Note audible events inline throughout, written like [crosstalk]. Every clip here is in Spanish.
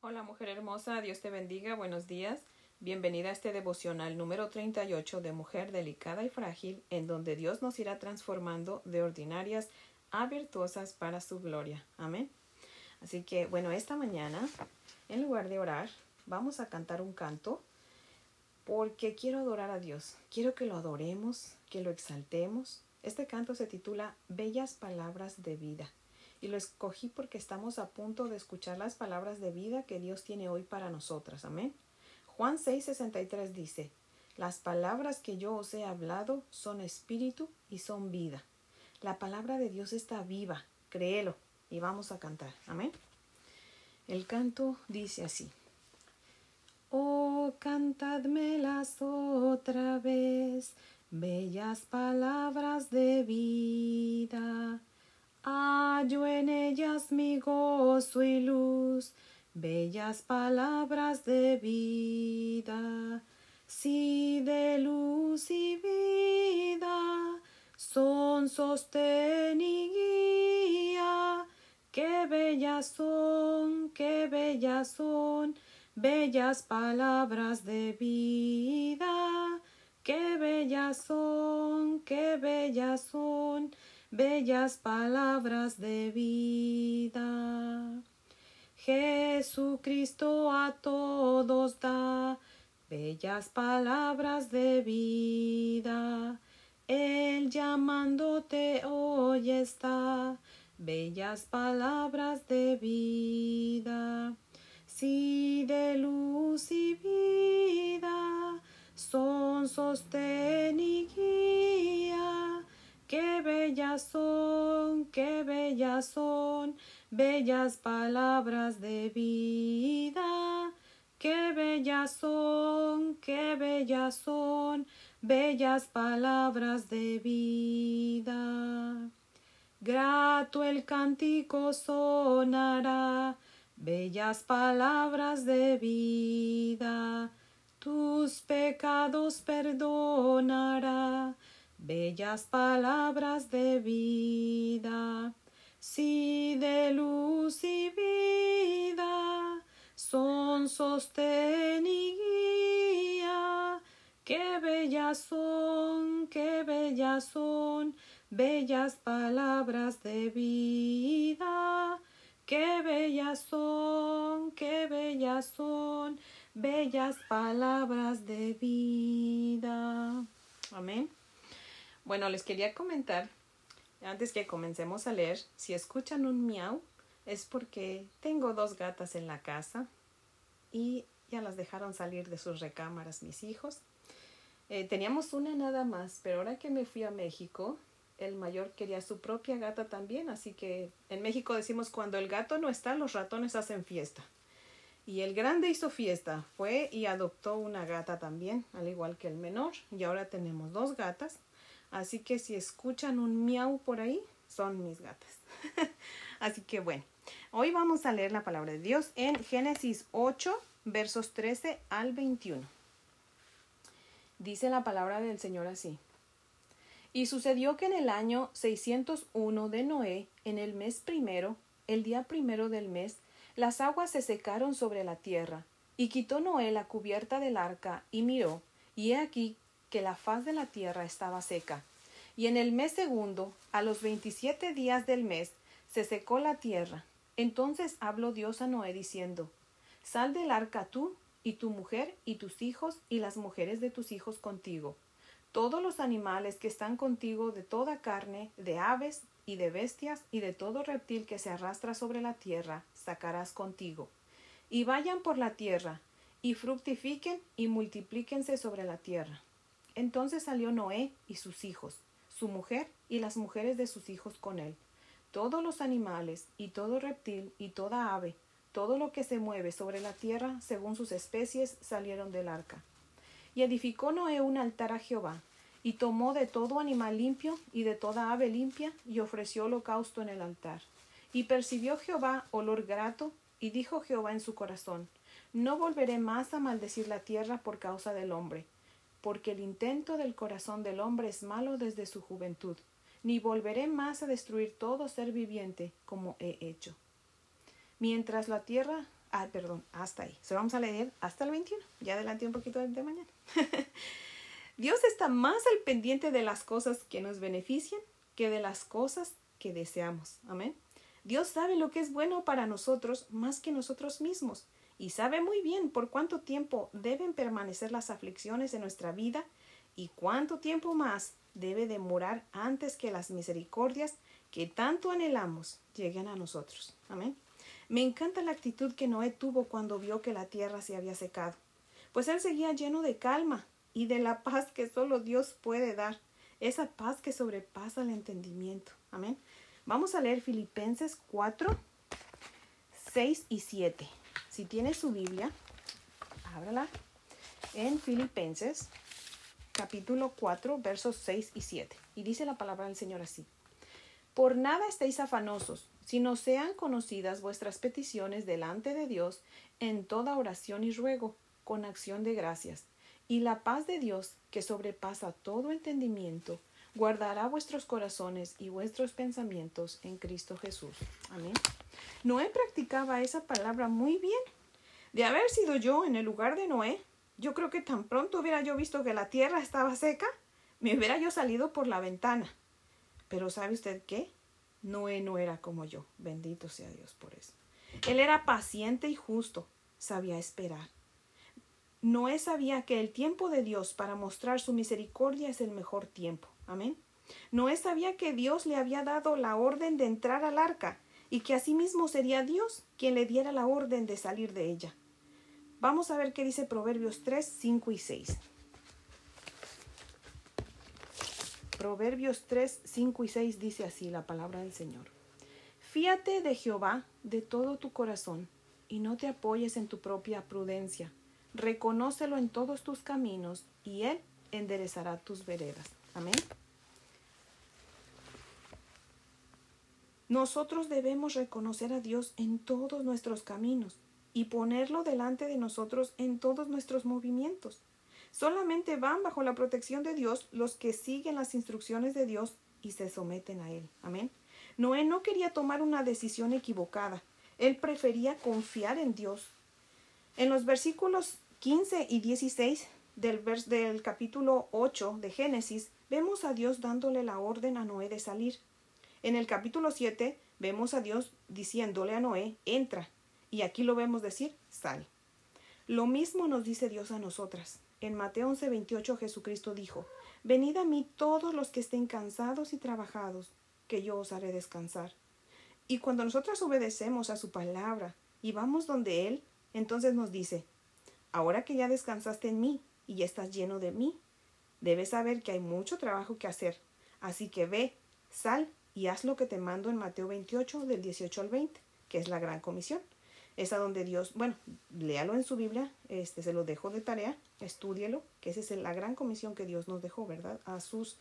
Hola mujer hermosa, Dios te bendiga, buenos días. Bienvenida a este devocional número 38 de Mujer Delicada y Frágil, en donde Dios nos irá transformando de ordinarias a virtuosas para su gloria. Amén. Así que, bueno, esta mañana, en lugar de orar, vamos a cantar un canto porque quiero adorar a Dios. Quiero que lo adoremos, que lo exaltemos. Este canto se titula Bellas Palabras de Vida y lo escogí porque estamos a punto de escuchar las palabras de vida que Dios tiene hoy para nosotras. Amén. Juan 6:63 dice, Las palabras que yo os he hablado son espíritu y son vida. La palabra de Dios está viva, créelo y vamos a cantar. Amén. El canto dice así. Oh, cantadmelas otra vez, bellas palabras de vida Hallo en ellas mi gozo y luz, bellas palabras de vida. Si de luz y vida son sostén y guía, qué bellas son, qué bellas son, bellas palabras de vida. Qué bellas son, qué bellas son, bellas palabras de vida. Jesucristo a todos da bellas palabras de vida. Él llamándote hoy está, bellas palabras de vida. Bellas son, bellas palabras de vida. Qué bellas son, qué bellas son, bellas palabras de vida. Grato el cántico sonará, bellas palabras de vida. Tus pecados perdonará bellas palabras de vida, si de luz y vida son sostén y guía. Qué bellas son, qué bellas son, bellas palabras de vida. Qué bellas son, qué bellas son, bellas palabras de vida. Amén. Bueno, les quería comentar, antes que comencemos a leer, si escuchan un miau, es porque tengo dos gatas en la casa y ya las dejaron salir de sus recámaras mis hijos. Eh, teníamos una nada más, pero ahora que me fui a México, el mayor quería su propia gata también, así que en México decimos cuando el gato no está, los ratones hacen fiesta. Y el grande hizo fiesta, fue y adoptó una gata también, al igual que el menor, y ahora tenemos dos gatas. Así que si escuchan un miau por ahí, son mis gatas. [laughs] Así que bueno, hoy vamos a leer la palabra de Dios en Génesis 8, versos 13 al 21. Dice la palabra del Señor así. Y sucedió que en el año 601 de Noé, en el mes primero, el día primero del mes, las aguas se secaron sobre la tierra, y quitó Noé la cubierta del arca, y miró, y he aquí que la faz de la tierra estaba seca. Y en el mes segundo, a los veintisiete días del mes, se secó la tierra. Entonces habló Dios a Noé diciendo, Sal del arca tú, y tu mujer, y tus hijos, y las mujeres de tus hijos contigo. Todos los animales que están contigo de toda carne, de aves, y de bestias, y de todo reptil que se arrastra sobre la tierra, sacarás contigo. Y vayan por la tierra, y fructifiquen, y multiplíquense sobre la tierra. Entonces salió Noé y sus hijos, su mujer y las mujeres de sus hijos con él, todos los animales y todo reptil y toda ave, todo lo que se mueve sobre la tierra según sus especies salieron del arca. Y edificó Noé un altar a Jehová, y tomó de todo animal limpio y de toda ave limpia, y ofreció holocausto en el altar. Y percibió Jehová olor grato, y dijo Jehová en su corazón, No volveré más a maldecir la tierra por causa del hombre, porque el intento del corazón del hombre es malo desde su juventud, ni volveré más a destruir todo ser viviente como he hecho. Mientras la tierra Ah, perdón, hasta ahí. Solo vamos a leer hasta el 21. Ya adelanté un poquito de mañana. [laughs] Dios está más al pendiente de las cosas que nos benefician que de las cosas que deseamos. Amén. Dios sabe lo que es bueno para nosotros más que nosotros mismos y sabe muy bien por cuánto tiempo deben permanecer las aflicciones en nuestra vida y cuánto tiempo más debe demorar antes que las misericordias que tanto anhelamos lleguen a nosotros. Amén. Me encanta la actitud que Noé tuvo cuando vio que la tierra se había secado, pues él seguía lleno de calma y de la paz que solo Dios puede dar, esa paz que sobrepasa el entendimiento. Amén. Vamos a leer Filipenses 4, 6 y 7. Si tiene su Biblia, ábrala en Filipenses capítulo 4, versos 6 y 7. Y dice la palabra del Señor así. Por nada estéis afanosos, sino sean conocidas vuestras peticiones delante de Dios en toda oración y ruego, con acción de gracias. Y la paz de Dios, que sobrepasa todo entendimiento, guardará vuestros corazones y vuestros pensamientos en Cristo Jesús. Amén. Noé practicaba esa palabra muy bien. De haber sido yo en el lugar de Noé, yo creo que tan pronto hubiera yo visto que la tierra estaba seca, me hubiera yo salido por la ventana. Pero ¿sabe usted qué? Noé no era como yo. Bendito sea Dios por eso. Él era paciente y justo. Sabía esperar. Noé sabía que el tiempo de Dios para mostrar su misericordia es el mejor tiempo. Amén. Noé sabía que Dios le había dado la orden de entrar al arca y que asimismo sería Dios quien le diera la orden de salir de ella. Vamos a ver qué dice Proverbios 3, 5 y 6. Proverbios 3, 5 y 6 dice así la palabra del Señor. Fíate de Jehová de todo tu corazón y no te apoyes en tu propia prudencia. Reconócelo en todos tus caminos y Él enderezará tus veredas. Amén. Nosotros debemos reconocer a Dios en todos nuestros caminos y ponerlo delante de nosotros en todos nuestros movimientos. Solamente van bajo la protección de Dios los que siguen las instrucciones de Dios y se someten a Él. Amén. Noé no quería tomar una decisión equivocada. Él prefería confiar en Dios. En los versículos 15 y 16 del, del capítulo 8 de Génesis, vemos a Dios dándole la orden a Noé de salir. En el capítulo 7 vemos a Dios diciéndole a Noé, entra. Y aquí lo vemos decir, sal. Lo mismo nos dice Dios a nosotras. En Mateo 11:28 Jesucristo dijo, Venid a mí todos los que estén cansados y trabajados, que yo os haré descansar. Y cuando nosotras obedecemos a su palabra y vamos donde Él, entonces nos dice, Ahora que ya descansaste en mí y ya estás lleno de mí, debes saber que hay mucho trabajo que hacer. Así que ve, sal y haz lo que te mando en Mateo 28 del 18 al 20, que es la gran comisión. Es a donde Dios, bueno, léalo en su Biblia, este se lo dejo de tarea, estúdielo, que esa es la gran comisión que Dios nos dejó, ¿verdad? A sus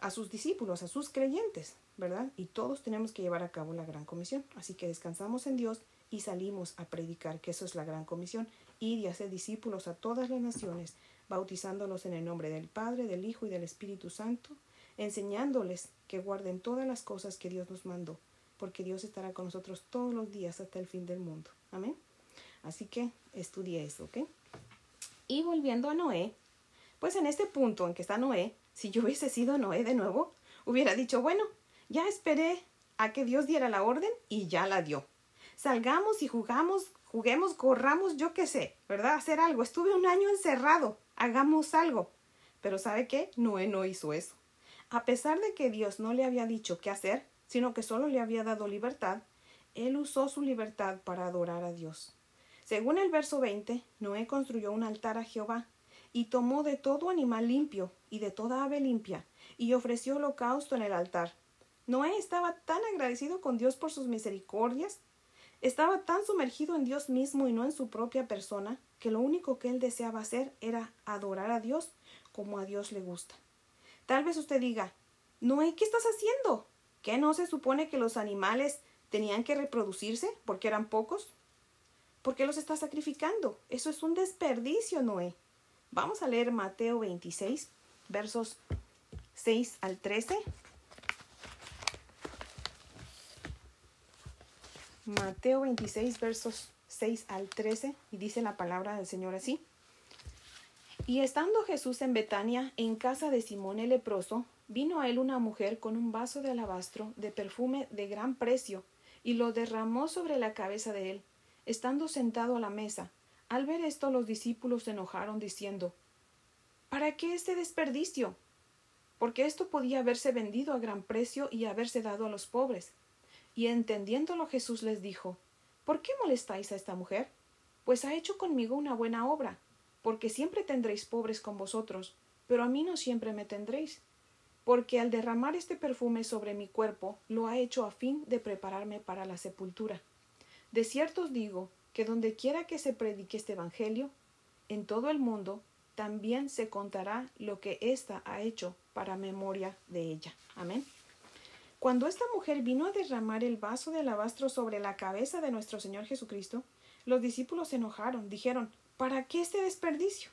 a sus discípulos, a sus creyentes, ¿verdad? Y todos tenemos que llevar a cabo la gran comisión. Así que descansamos en Dios y salimos a predicar, que eso es la gran comisión, ir y hacer discípulos a todas las naciones, bautizándolos en el nombre del Padre, del Hijo y del Espíritu Santo, enseñándoles que guarden todas las cosas que Dios nos mandó, porque Dios estará con nosotros todos los días hasta el fin del mundo. Amén. Así que estudie eso, ¿ok? Y volviendo a Noé, pues en este punto en que está Noé, si yo hubiese sido Noé de nuevo, hubiera dicho, bueno, ya esperé a que Dios diera la orden y ya la dio. Salgamos y jugamos, juguemos, corramos, yo qué sé, ¿verdad? Hacer algo. Estuve un año encerrado, hagamos algo. Pero ¿sabe qué? Noé no hizo eso. A pesar de que Dios no le había dicho qué hacer, sino que solo le había dado libertad, él usó su libertad para adorar a Dios. Según el verso 20, Noé construyó un altar a Jehová y tomó de todo animal limpio y de toda ave limpia y ofreció holocausto en el altar. Noé estaba tan agradecido con Dios por sus misericordias, estaba tan sumergido en Dios mismo y no en su propia persona, que lo único que él deseaba hacer era adorar a Dios como a Dios le gusta. Tal vez usted diga, Noé, ¿qué estás haciendo? ¿Qué no se supone que los animales tenían que reproducirse porque eran pocos? ¿Por qué los está sacrificando? Eso es un desperdicio, Noé. Vamos a leer Mateo 26, versos 6 al 13. Mateo 26, versos 6 al 13, y dice la palabra del Señor así. Y estando Jesús en Betania, en casa de Simón el leproso, vino a él una mujer con un vaso de alabastro de perfume de gran precio, y lo derramó sobre la cabeza de él, estando sentado a la mesa. Al ver esto los discípulos se enojaron, diciendo ¿Para qué este desperdicio? Porque esto podía haberse vendido a gran precio y haberse dado a los pobres. Y entendiéndolo Jesús les dijo ¿Por qué molestáis a esta mujer? Pues ha hecho conmigo una buena obra, porque siempre tendréis pobres con vosotros, pero a mí no siempre me tendréis. Porque al derramar este perfume sobre mi cuerpo, lo ha hecho a fin de prepararme para la sepultura. De cierto os digo que donde quiera que se predique este Evangelio, en todo el mundo, también se contará lo que ésta ha hecho para memoria de ella. Amén. Cuando esta mujer vino a derramar el vaso de alabastro sobre la cabeza de nuestro Señor Jesucristo, los discípulos se enojaron, dijeron, ¿para qué este desperdicio?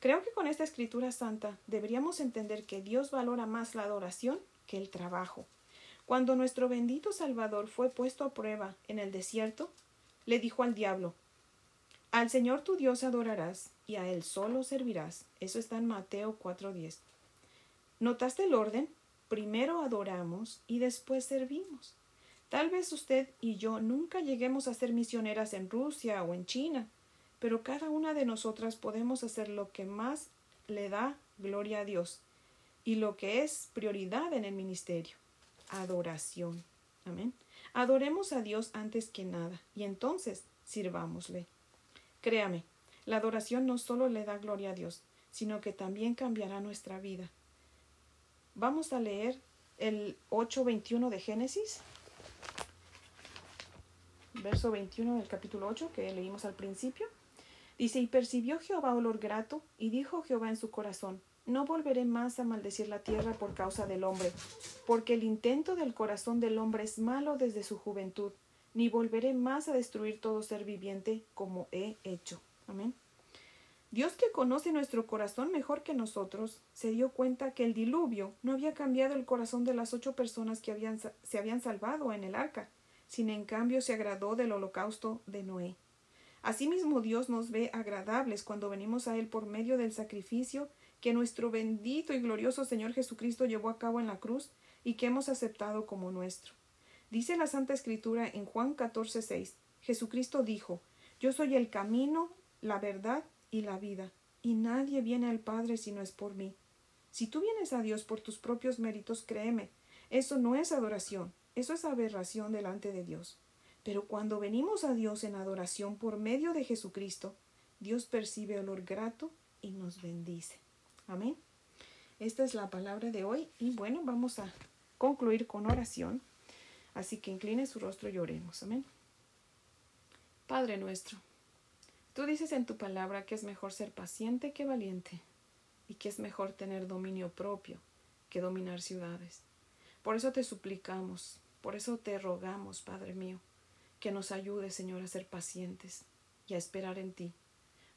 Creo que con esta escritura santa deberíamos entender que Dios valora más la adoración que el trabajo. Cuando nuestro bendito Salvador fue puesto a prueba en el desierto, le dijo al diablo, Al Señor tu Dios adorarás y a Él solo servirás. Eso está en Mateo 4.10. ¿Notaste el orden? Primero adoramos y después servimos. Tal vez usted y yo nunca lleguemos a ser misioneras en Rusia o en China, pero cada una de nosotras podemos hacer lo que más le da gloria a Dios y lo que es prioridad en el ministerio, adoración. Amén. Adoremos a Dios antes que nada y entonces sirvámosle. Créame, la adoración no solo le da gloria a Dios, sino que también cambiará nuestra vida. Vamos a leer el 8.21 de Génesis, verso 21 del capítulo 8 que leímos al principio. Dice, y percibió Jehová olor grato, y dijo Jehová en su corazón, no volveré más a maldecir la tierra por causa del hombre, porque el intento del corazón del hombre es malo desde su juventud, ni volveré más a destruir todo ser viviente como he hecho. Amén. Dios que conoce nuestro corazón mejor que nosotros, se dio cuenta que el diluvio no había cambiado el corazón de las ocho personas que habían, se habían salvado en el arca, sino en cambio se agradó del holocausto de Noé. Asimismo Dios nos ve agradables cuando venimos a Él por medio del sacrificio que nuestro bendito y glorioso Señor Jesucristo llevó a cabo en la cruz y que hemos aceptado como nuestro. Dice la Santa Escritura en Juan 14:6, Jesucristo dijo, Yo soy el camino, la verdad y la vida, y nadie viene al Padre si no es por mí. Si tú vienes a Dios por tus propios méritos, créeme, eso no es adoración, eso es aberración delante de Dios. Pero cuando venimos a Dios en adoración por medio de Jesucristo, Dios percibe olor grato y nos bendice. Amén. Esta es la palabra de hoy y bueno, vamos a concluir con oración. Así que incline su rostro y oremos. Amén. Padre nuestro, Tú dices en tu palabra que es mejor ser paciente que valiente y que es mejor tener dominio propio que dominar ciudades. Por eso te suplicamos, por eso te rogamos, Padre mío, que nos ayudes, Señor, a ser pacientes y a esperar en ti.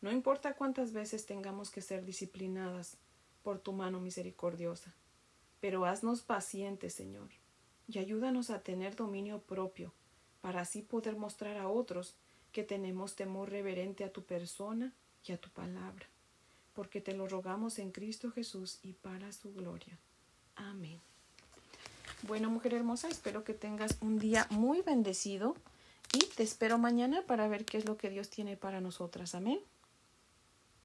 No importa cuántas veces tengamos que ser disciplinadas por tu mano misericordiosa, pero haznos pacientes, Señor, y ayúdanos a tener dominio propio, para así poder mostrar a otros que tenemos temor reverente a tu persona y a tu palabra, porque te lo rogamos en Cristo Jesús y para su gloria. Amén. Bueno, mujer hermosa, espero que tengas un día muy bendecido y te espero mañana para ver qué es lo que Dios tiene para nosotras. Amén.